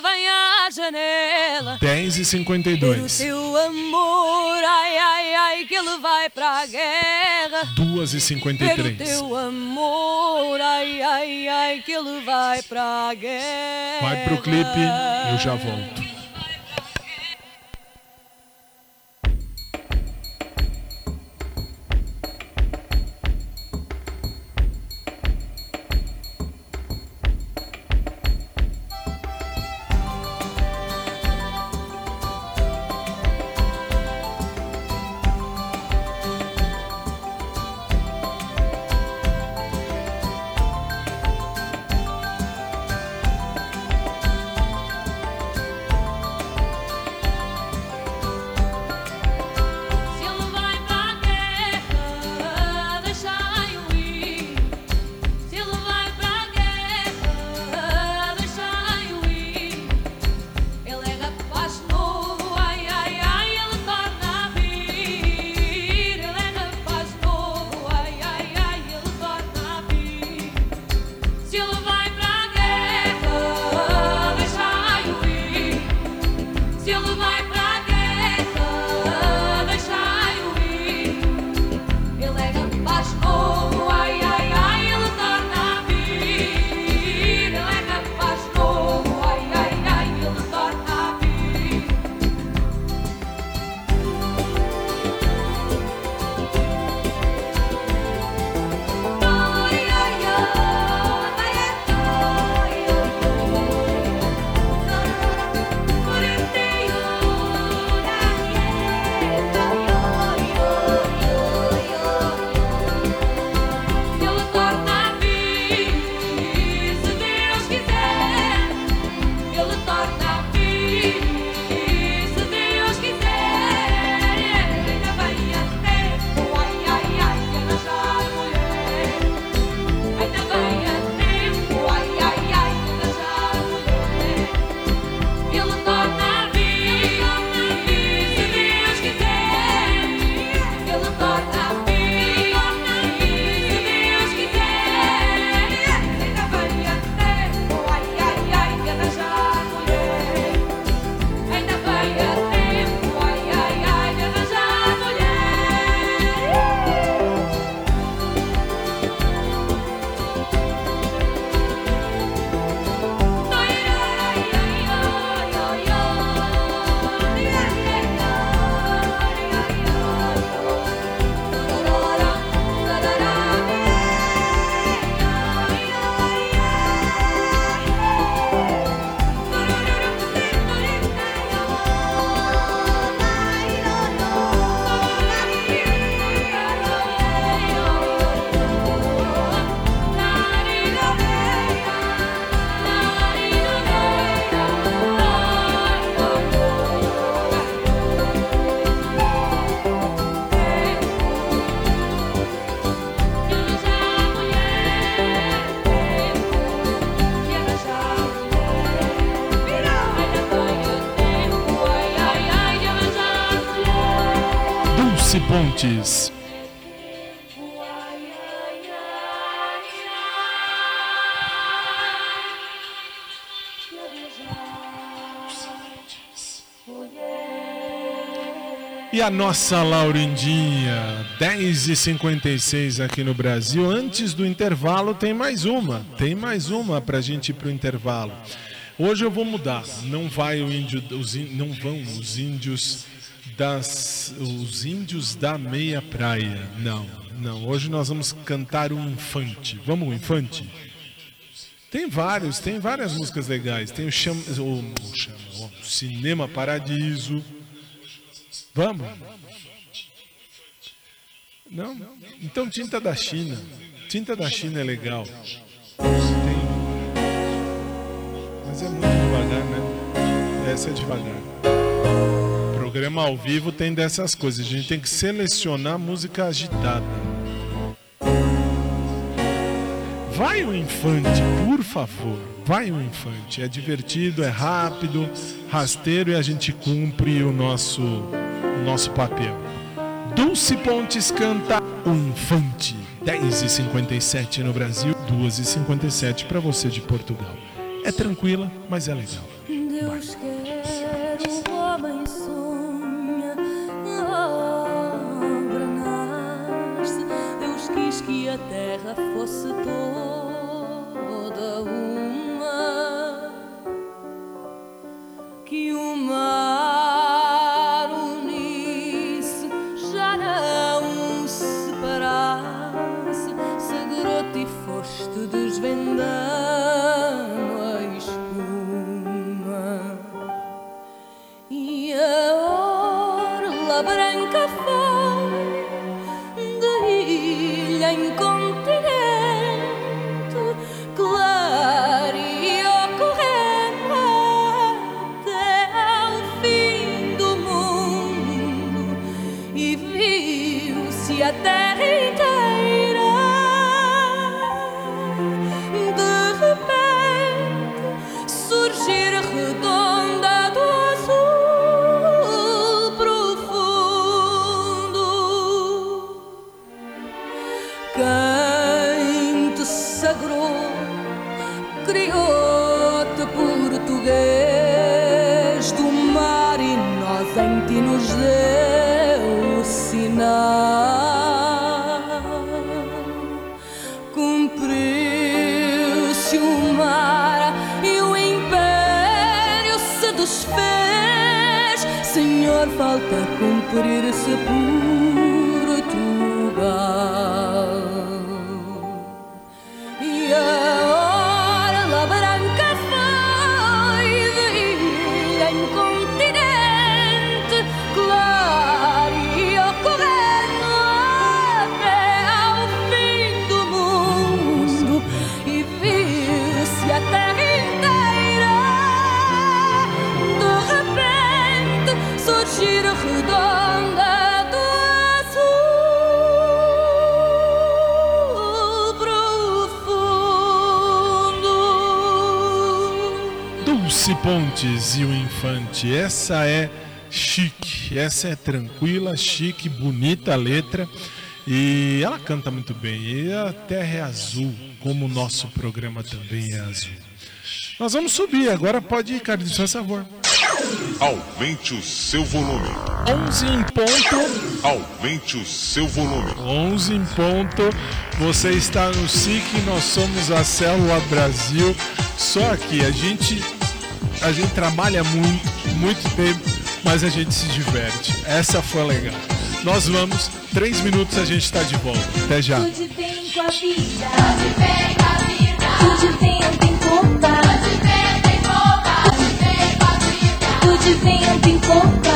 vem à janela. 10 e O 52. teu amor, ai, ai, ai, que ele vai para a guerra. 2 e Pelo 53. teu amor, ai, ai, ai, que ele vai para a guerra. Vai pro clipe, eu já volto. E a nossa Laurindinha, 10h56 aqui no Brasil. Antes do intervalo, tem mais uma. Tem mais uma pra gente ir pro intervalo. Hoje eu vou mudar. Não vai o índio, os, não vão os índios das, os índios da meia praia. Não, não. Hoje nós vamos cantar um infante. Vamos infante? Tem vários, tem várias músicas legais. Tem o chama, o, o Cinema Paradiso. Vamos? Não? Então tinta da China. Tinta da China é legal. Tem. Mas é muito devagar, né? Essa é devagar. Programa ao vivo tem dessas coisas. A gente tem que selecionar música agitada. Vai o infante, por favor. Vai o infante. É divertido, é rápido, rasteiro e a gente cumpre o nosso, o nosso papel. Dulce Pontes canta o infante. 10h57 no Brasil, 2h57 para você de Portugal. É tranquila, mas é legal. Deus quer, o homem que a terra fosse toda uma, que o mar Pontes e o Infante. Essa é chique, essa é tranquila, chique, bonita a letra. E ela canta muito bem. E a terra é azul, como o nosso programa também é azul. Nós vamos subir, agora pode ir, Carlos, faz favor. Aumente o seu volume. 11 em ponto. Aumente o seu volume. 11 em ponto. Você está no SIC, nós somos a Célula Brasil. Só aqui a gente a gente trabalha muito, muito tempo, mas a gente se diverte. Essa foi legal. Nós vamos, três minutos a gente está de volta. Até já. Tudo bem com a vida. Tudo bem com a vida. Tudo vento em popa. Tudo vento em popa. Tudo bem com a vida. Tudo vento em popa. Tudo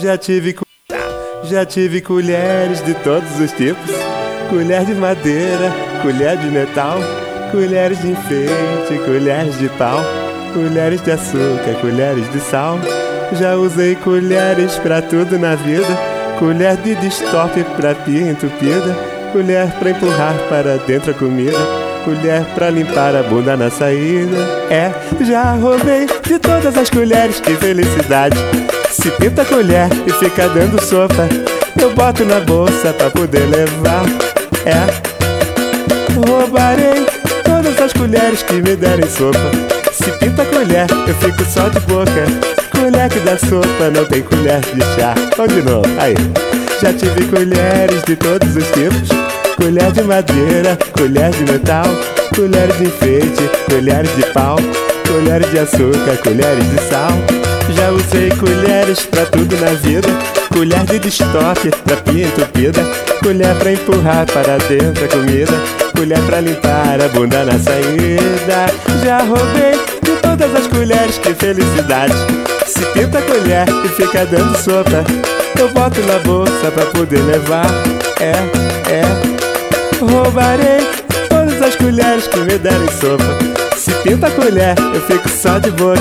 Já tive já tive colheres de todos os tipos. Colher de madeira, colher de metal, colheres de enfeite, colheres de pau, colheres de açúcar, colheres de sal. Já usei colheres pra tudo na vida. Colher de destop pra pia entupida, colher pra empurrar para dentro a comida, colher pra limpar a bunda na saída. É, já roubei de todas as colheres, que felicidade. Se pinta a colher e fica dando sopa, eu boto na bolsa pra poder levar. É, roubarei todas as colheres que me derem sopa. Se pinta a colher, eu fico só de boca. Colher que dá sopa, não tem colher de chá. Vamos de novo, aí. Já tive colheres de todos os tipos. Colher de madeira, colher de metal, colheres de enfeite, colheres de pau, colheres de açúcar, colheres de sal. Já usei colheres pra tudo na vida. Colher de destoque pra pia entupida. Colher pra empurrar para dentro a comida. Colher pra limpar a bunda na saída. Já roubei de todas as colheres, que felicidade. Se pinta a colher e fica dando sopa. Eu boto na bolsa pra poder levar. É, é. Roubarei todas as colheres que me derem sopa. Se pinta a colher, eu fico só de boca.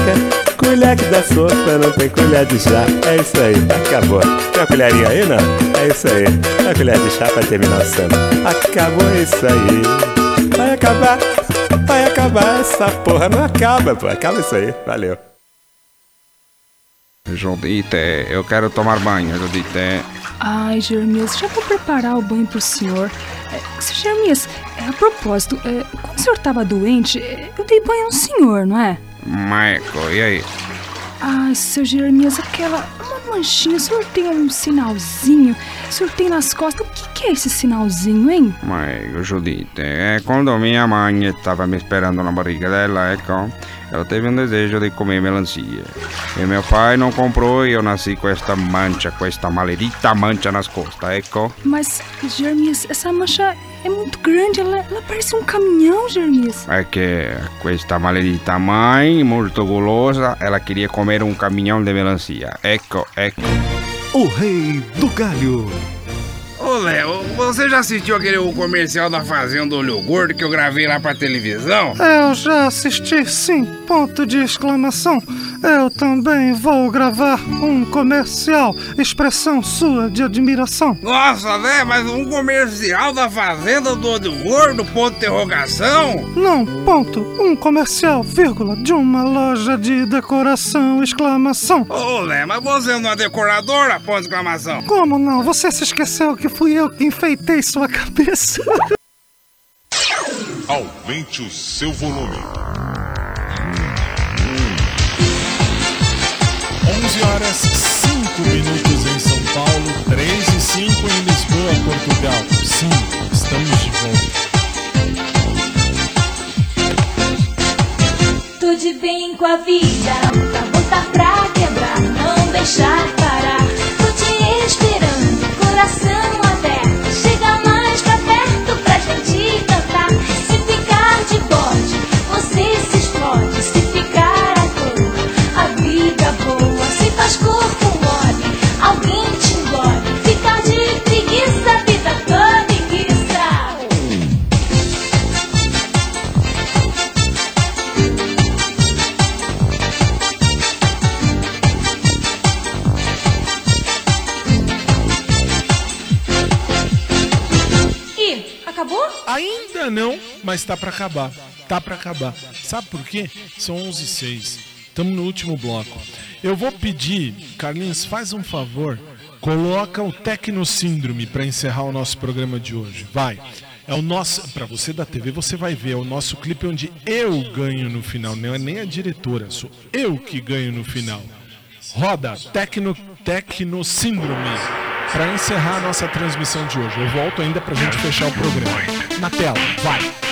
Colher que dá sopa, não tem colher de chá. É isso aí, acabou. Tem uma colherinha aí, não? É isso aí. Uma colher de chá pra terminar o samba. Acabou isso aí. Vai acabar, vai acabar. Essa porra não acaba, pô. Acaba isso aí. Valeu. Judite, eu quero tomar banho, Judite. Ai, Jeremias, já vou preparar o banho pro senhor. É, seu Jeremias, é, a propósito, é, quando o senhor tava doente, é, eu dei banho no senhor, não é? Michael, e aí? Ai, seu Jeremias, aquela. Uma manchinha, o senhor tem um sinalzinho? O senhor tem nas costas. O que, que é esse sinalzinho, hein? Michael, Judite, é quando minha mãe estava me esperando na barriga dela, ecco, ela teve um desejo de comer melancia. E meu pai não comprou e eu nasci com esta mancha, com esta maledita mancha nas costas, ecco. Mas, Jeremias, essa mancha é muito grande, ela, ela parece um caminhão, Jeremias. É que questa maledita mãe, muito gulosa, ela queria comer um caminhão de melancia. Ecco, ecco. O Rei do Galho. Ô Léo, você já assistiu aquele comercial da Fazenda Olho Gordo que eu gravei lá pra televisão? Eu já assisti, sim. Ponto de exclamação. Eu também vou gravar um comercial. Expressão sua de admiração. Nossa, né? Mas um comercial da Fazenda do Olho Gordo, ponto de interrogação? Não, ponto. Um comercial, vírgula, de uma loja de decoração, exclamação. Ô Léo, mas você não é decoradora, ponto de exclamação? Como não? Você se esqueceu que fui eu que enfeitei sua cabeça? Aumente o seu volume. 11 horas 5 minutos em São Paulo, 3 e 5 em Lisboa, Portugal. Sim, estamos de volta. Tô de bem com a vida, pra botar pra quebrar, não deixar parar. Tô te esperando, coração tá pra acabar. Tá pra acabar. Sabe por quê? São 11 e 06. Estamos no último bloco. Eu vou pedir, Carlinhos, faz um favor, coloca o Tecno Síndrome para encerrar o nosso programa de hoje. Vai. É o nosso, para você da TV, você vai ver, é o nosso clipe onde eu ganho no final, não é nem a diretora, sou eu que ganho no final. Roda Tecno Tecno Síndrome para encerrar a nossa transmissão de hoje. Eu volto ainda pra gente fechar o programa. Na tela, vai.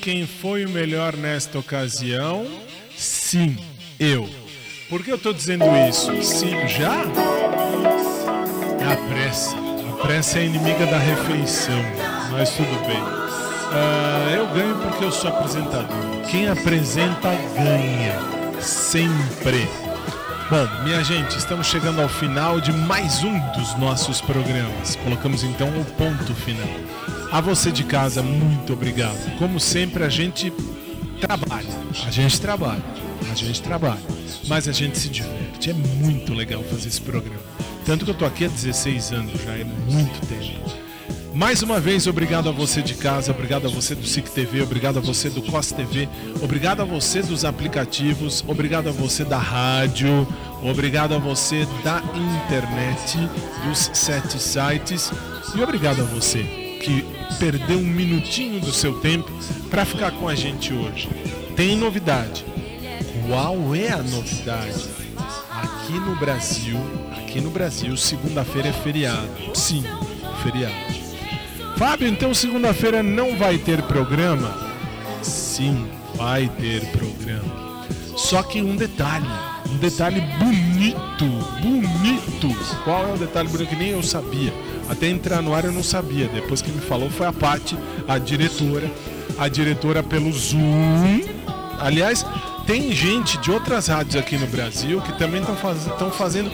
Quem foi o melhor nesta ocasião? Sim, eu. Por que eu tô dizendo isso? Sim, já? É a pressa. A pressa é a inimiga da refeição. Mas tudo bem. Ah, eu ganho porque eu sou apresentador. Quem apresenta ganha. Sempre. Bom, minha gente, estamos chegando ao final de mais um dos nossos programas. Colocamos então o ponto final. A você de casa, muito obrigado. Como sempre, a gente trabalha. A gente trabalha. A gente trabalha. Mas a gente se diverte. É muito legal fazer esse programa. Tanto que eu tô aqui há 16 anos já, é muito tempo. Mais uma vez, obrigado a você de casa, obrigado a você do SIC TV, obrigado a você do COS TV, obrigado a você dos aplicativos, obrigado a você da rádio, obrigado a você da internet, dos sete sites e obrigado a você que perdeu um minutinho do seu tempo para ficar com a gente hoje. Tem novidade. Qual é a novidade? Aqui no Brasil, aqui no Brasil, segunda-feira é feriado. Sim, feriado. Fábio, então segunda-feira não vai ter programa? Sim, vai ter programa. Só que um detalhe, um detalhe bonito, bonito. Qual é o detalhe bonito que nem eu sabia? Até entrar no ar eu não sabia. Depois que me falou foi a Paty, a diretora, a diretora pelo Zoom. Aliás, tem gente de outras rádios aqui no Brasil que também estão faz, fazendo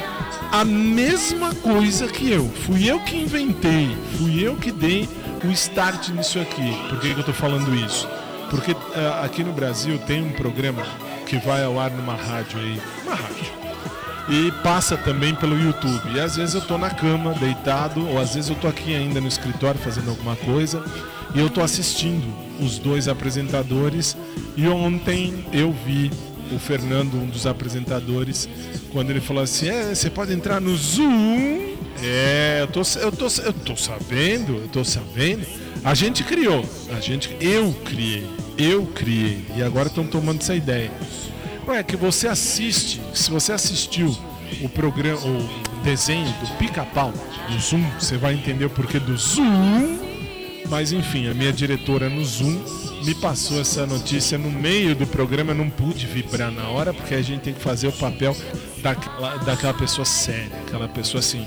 a mesma coisa que eu. Fui eu que inventei, fui eu que dei o start nisso aqui. Por que, que eu tô falando isso? Porque ah, aqui no Brasil tem um programa que vai ao ar numa rádio aí, uma rádio. E passa também pelo YouTube. E às vezes eu tô na cama, deitado, ou às vezes eu tô aqui ainda no escritório fazendo alguma coisa e eu tô assistindo os dois apresentadores. E ontem eu vi o Fernando, um dos apresentadores, quando ele falou assim: É, você pode entrar no Zoom. É, eu tô, eu tô, eu tô sabendo, eu tô sabendo. A gente criou, a gente, eu criei, eu criei. E agora estão tomando essa ideia. Ué, que você assiste, se você assistiu o programa, o desenho do pica-pau no Zoom, você vai entender o porquê do Zoom. Mas enfim, a minha diretora no Zoom me passou essa notícia no meio do programa, eu não pude vibrar na hora, porque a gente tem que fazer o papel daquela, daquela pessoa séria, aquela pessoa assim,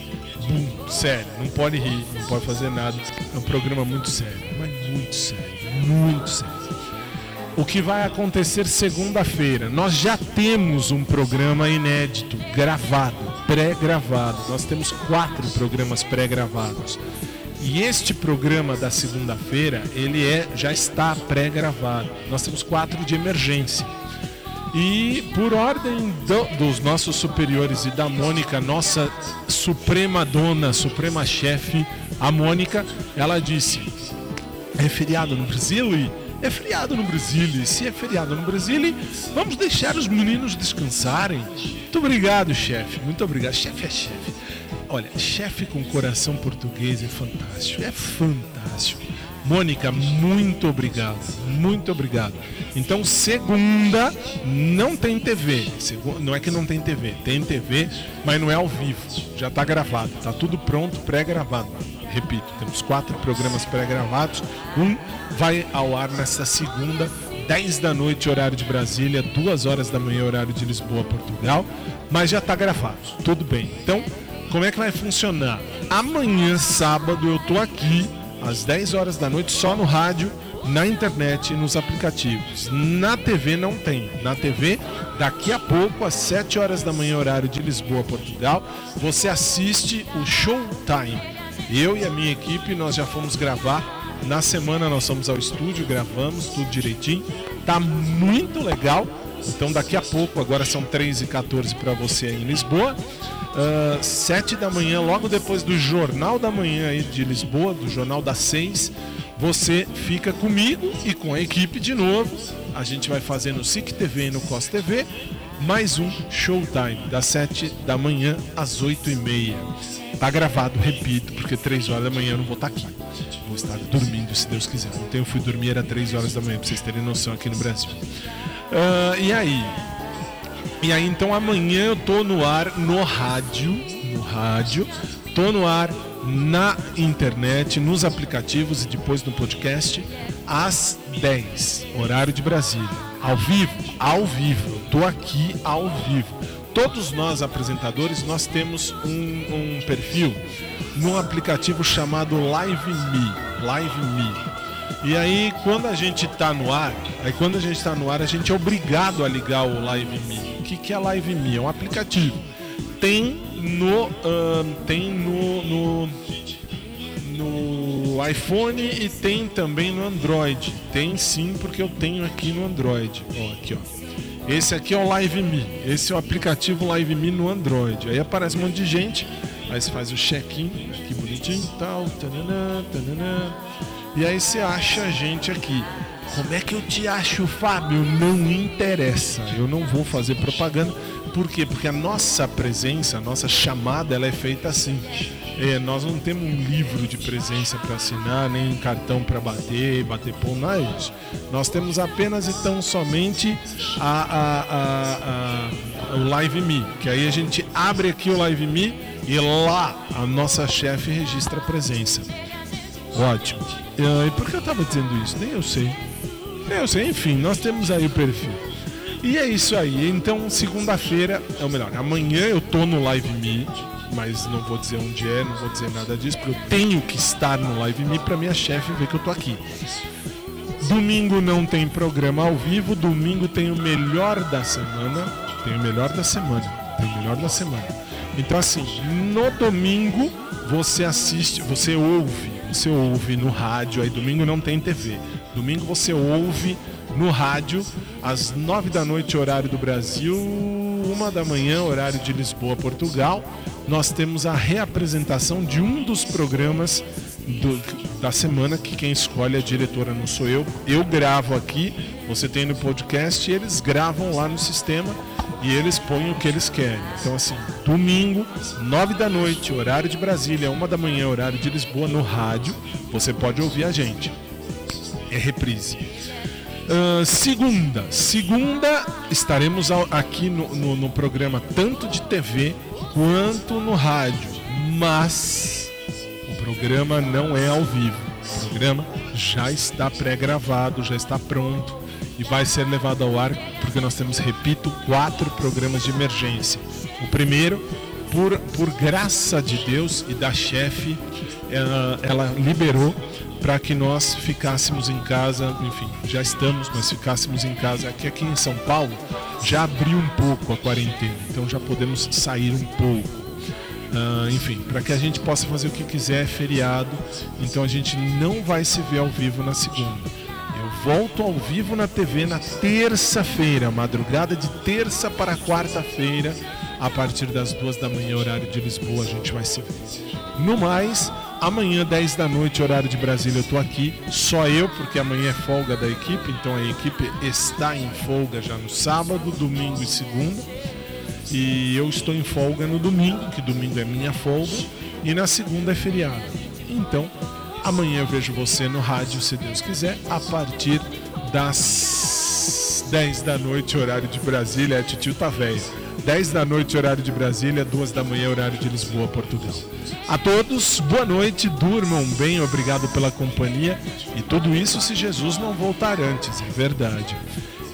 bum, séria, não pode rir, não pode fazer nada. É um programa muito sério, mas muito sério, muito sério. O que vai acontecer segunda-feira? Nós já temos um programa inédito, gravado, pré-gravado. Nós temos quatro programas pré-gravados. E este programa da segunda-feira, ele é já está pré-gravado. Nós temos quatro de emergência. E por ordem do- dos nossos superiores e da Mônica, nossa suprema dona, suprema chefe, a Mônica, ela disse: é feriado no Brasil e é feriado no Brasil. E se é feriado no Brasil, vamos deixar os meninos descansarem. Muito obrigado, chefe. Muito obrigado. Chefe é chefe. Olha, chefe com coração português é fantástico. É fantástico. Mônica, muito obrigado. Muito obrigado. Então, segunda, não tem TV. Segu- Não é que não tem TV, tem TV, mas não é ao vivo. Já está gravado, está tudo pronto, pré-gravado. Repito, temos quatro programas pré-gravados. Um vai ao ar nessa segunda, 10 da noite, horário de Brasília, 2 horas da manhã, horário de Lisboa, Portugal. Mas já está gravado, tudo bem. Então, como é que vai funcionar? Amanhã, sábado, eu tô aqui às 10 horas da noite, só no rádio, na internet e nos aplicativos. Na TV não tem. Na TV, daqui a pouco, às 7 horas da manhã, horário de Lisboa, Portugal, você assiste o Showtime. Eu e a minha equipe, nós já fomos gravar. Na semana nós fomos ao estúdio, gravamos tudo direitinho. Tá muito legal. Então daqui a pouco, agora são 3 e 14 para você aí em Lisboa. Ah, 7 da manhã, logo depois do Jornal da Manhã aí de Lisboa, do Jornal das 6, você fica comigo e com a equipe de novo. A gente vai fazer no SIC TV e no COS TV mais um Showtime, das 7 da manhã às 8 e meia. Tá gravado, repito, porque 3 horas da manhã eu não vou estar aqui. Vou estar dormindo, se Deus quiser. Ontem eu fui dormir, era 3 horas da manhã, pra vocês terem noção aqui no Brasil. Ah, e aí? E aí, então amanhã eu tô no ar no rádio, no rádio, tô no ar na internet, nos aplicativos e depois no podcast às 10, horário de Brasília. Ao vivo, ao vivo. Eu tô aqui ao vivo. Todos nós apresentadores, nós temos um, um perfil no aplicativo chamado Live Me. Live Me. E aí, quando a gente tá no ar, aí quando a gente tá no ar, a gente é obrigado a ligar o Live Me. O que, que é Live Me? É um aplicativo. Tem no. ahn, tem no, no. No iPhone e tem também no Android. Tem sim, porque eu tenho aqui no Android. Ó, aqui, ó. Esse aqui é o Live Me. Esse é o aplicativo Live Me no Android. Aí aparece um monte de gente. Aí você faz o check-in, que bonitinho e tal. Tananã, tananã. E aí você acha a gente aqui. Como é que eu te acho, Fábio? Não interessa. Eu não vou fazer propaganda. Por quê? Porque a nossa presença, a nossa chamada, ela é feita assim. É, nós não temos um livro de presença para assinar, nem um cartão para bater, bater pão, nada disso. Nós temos apenas e tão somente a, a- a- o Live Me, que aí a gente abre aqui o Live Me e lá a nossa chefe registra a presença. Ótimo. E por que eu tava dizendo isso? Nem eu sei. Nem eu sei. Enfim, nós temos aí o perfil. E é isso aí. Então, segunda-feira, ou melhor, amanhã eu tô no Live Me, mas não vou dizer onde é, não vou dizer nada disso, porque eu tenho que estar no Live Me pra minha chefe ver que eu tô aqui. Domingo não tem programa ao vivo, domingo tem o melhor da semana. Tem o melhor da semana. Tem o melhor da semana. Então assim, no domingo você assiste, você ouve, você ouve no rádio, aí domingo não tem TV. Domingo você ouve no rádio às nove da noite, horário do Brasil, uma da manhã, horário de Lisboa, Portugal. Nós temos a reapresentação de um dos programas do- da semana que quem escolhe a diretora não sou eu. Eu gravo aqui, você tem no podcast e eles gravam lá no sistema e eles põem o que eles querem. Então assim, domingo, nove da noite, horário de Brasília, uma da manhã, horário de Lisboa, no rádio, você pode ouvir a gente. É reprise. Ah, segunda, segunda estaremos aqui no, no- no programa tanto de TV quanto no rádio, mas o programa não é ao vivo. O programa já está pré-gravado, já está pronto e vai ser levado ao ar porque nós temos, repito, quatro programas de emergência. O primeiro, por, por graça de Deus e da chefe, ela, ela liberou para que nós ficássemos em casa, enfim, já estamos, mas ficássemos em casa. Aqui, aqui em São Paulo já abriu um pouco a quarentena, então já podemos sair um pouco. Ah, enfim, para que a gente possa fazer o que quiser, é feriado, então a gente não vai se ver ao vivo na segunda. Eu volto ao vivo na TV na terça-feira, madrugada de terça para quarta-feira, a partir das duas da manhã, horário de Lisboa, a gente vai se ver. No mais, amanhã, 10 da noite, horário de Brasília, eu tô aqui, só eu, porque amanhã é folga da equipe, então a equipe está em folga já no sábado, domingo e segunda. E eu estou em folga no domingo, que domingo é minha folga, e na segunda é feriado. Então, amanhã eu vejo você no rádio, se Deus quiser, a partir das 10 da noite, horário de Brasília. A titio tá velho. 10 da noite, horário de Brasília, 2 da manhã, horário de Lisboa, Portugal. A todos, boa noite, durmam bem, obrigado pela companhia. E tudo isso se Jesus não voltar antes, é verdade.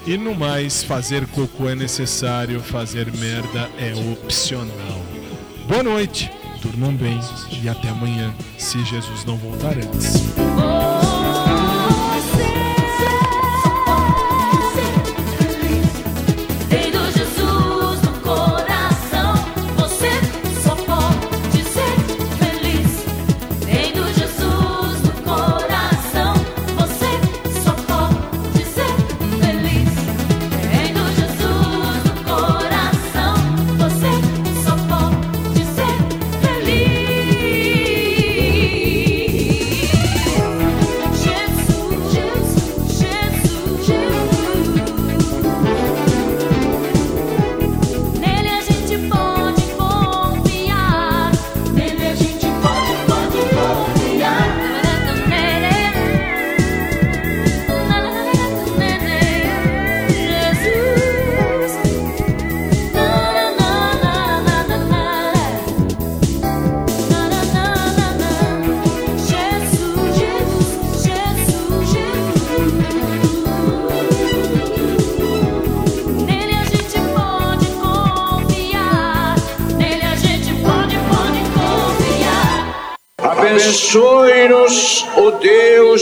E no mais, fazer cocô é necessário, fazer merda é opcional. Boa noite, durmam bem e até amanhã, se Jesus não voltar antes.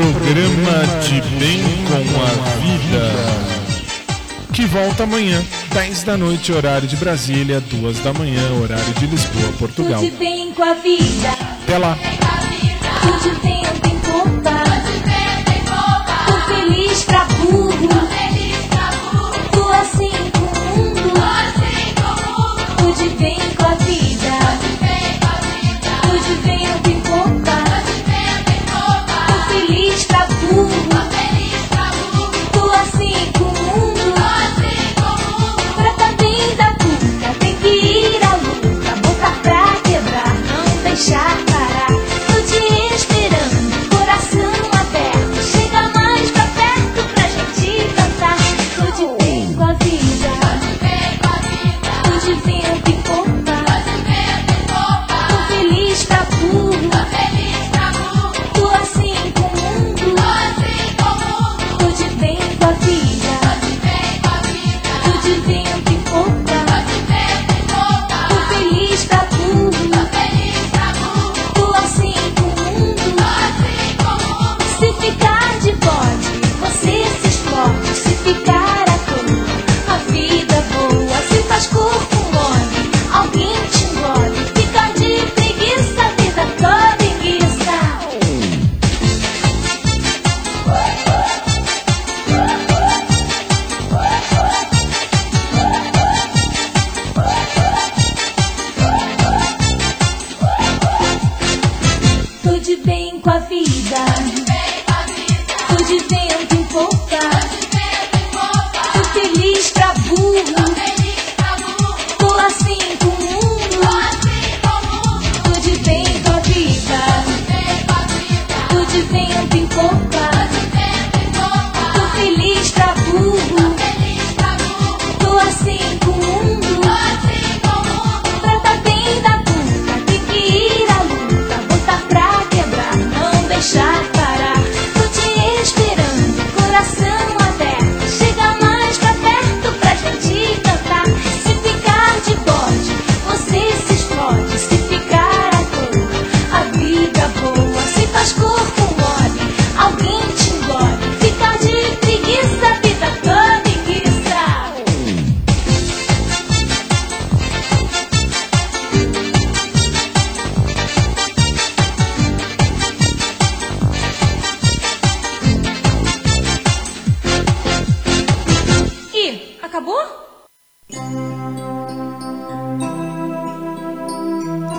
programa de Bem com a Vida, que volta amanhã, 10 da noite, horário de Brasília, 2 da manhã, horário de Lisboa, Portugal. Tudo bem com a vida. Até lá. Tudo bem